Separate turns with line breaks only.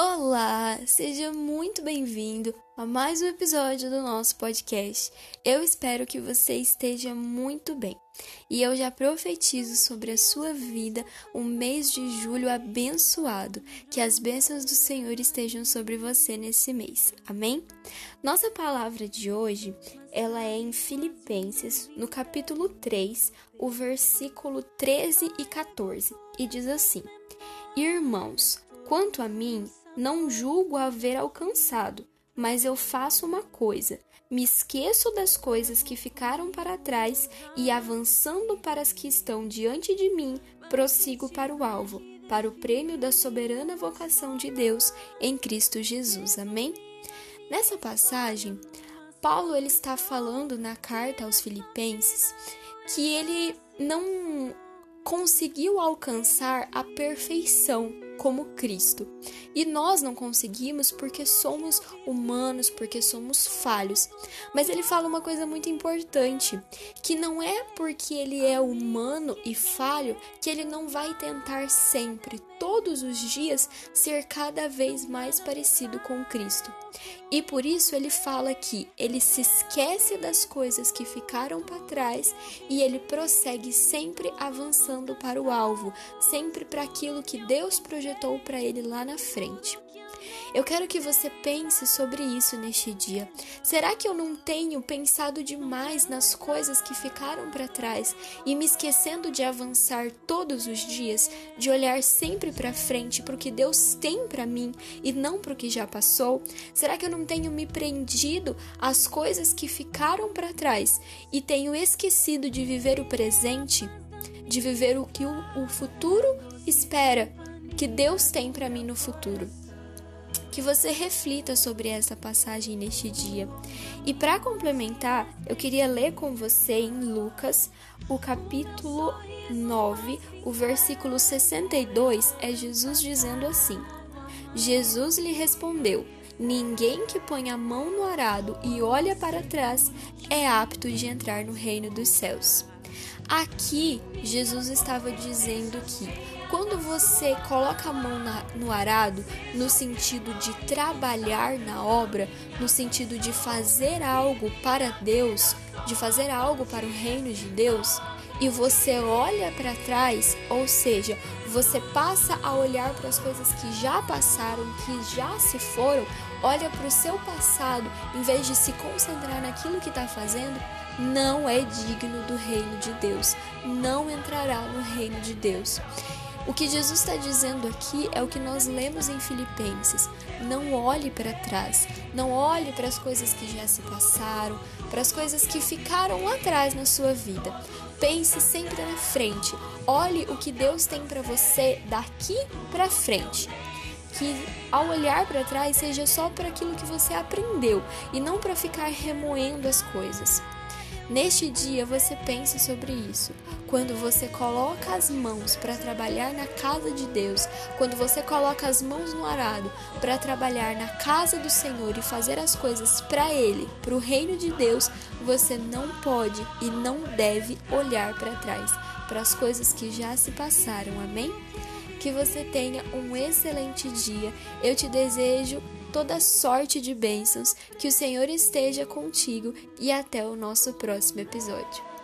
Olá, seja muito bem-vindo a mais um episódio do nosso podcast. Eu espero que você esteja muito bem e eu já profetizo sobre a sua vida um mês de julho abençoado. Que as bênçãos do Senhor estejam sobre você nesse mês. Amém? Nossa palavra de hoje, ela é em Filipenses, no capítulo 3, o versículo 13 e 14, e diz assim: Irmãos, quanto a mim, não julgo haver alcançado, mas eu faço uma coisa: me esqueço das coisas que ficaram para trás e, avançando para as que estão diante de mim, prossigo para o alvo, para o prêmio da soberana vocação de Deus em Cristo Jesus. Amém? Nessa passagem, Paulo ele está falando na carta aos Filipenses que ele não conseguiu alcançar a perfeição como Cristo. E nós não conseguimos porque somos humanos, porque somos falhos. Mas ele fala uma coisa muito importante, que não é porque ele é humano e falho que ele não vai tentar sempre, todos os dias, ser cada vez mais parecido com Cristo. E por isso ele fala que ele se esquece das coisas que ficaram para trás e ele prossegue sempre avançando para o alvo, sempre para aquilo que Deus projetou para ele lá na frente. Eu quero que você pense sobre isso neste dia. Será que eu não tenho pensado demais nas coisas que ficaram para trás e me esquecendo de avançar todos os dias, de olhar sempre para frente para o que Deus tem para mim e não para o que já passou? Será que eu não tenho me prendido às coisas que ficaram para trás e tenho esquecido de viver o presente? De viver o que o futuro espera, que Deus tem para mim no futuro que você reflita sobre essa passagem neste dia. E para complementar, eu queria ler com você em Lucas, o capítulo 9, o versículo 62, é Jesus dizendo assim: Jesus lhe respondeu: Ninguém que põe a mão no arado e olha para trás é apto de entrar no reino dos céus. Aqui, Jesus estava dizendo que quando você coloca a mão na, no arado, no sentido de trabalhar na obra, no sentido de fazer algo para Deus, de fazer algo para o reino de Deus, e você olha para trás, ou seja, você passa a olhar para as coisas que já passaram, que já se foram, olha para o seu passado, em vez de se concentrar naquilo que está fazendo, não é digno do reino de Deus, não entrará no reino de Deus. O que Jesus está dizendo aqui é o que nós lemos em Filipenses. Não olhe para trás, não olhe para as coisas que já se passaram, para as coisas que ficaram atrás na sua vida. Pense sempre na frente. Olhe o que Deus tem para você daqui para frente que ao olhar para trás seja só para aquilo que você aprendeu e não para ficar remoendo as coisas. Neste dia você pense sobre isso. Quando você coloca as mãos para trabalhar na casa de Deus, quando você coloca as mãos no arado para trabalhar na casa do Senhor e fazer as coisas para Ele, para o reino de Deus, você não pode e não deve olhar para trás, para as coisas que já se passaram. Amém? Que você tenha um excelente dia. Eu te desejo toda sorte de bênçãos, que o Senhor esteja contigo e até o nosso próximo episódio.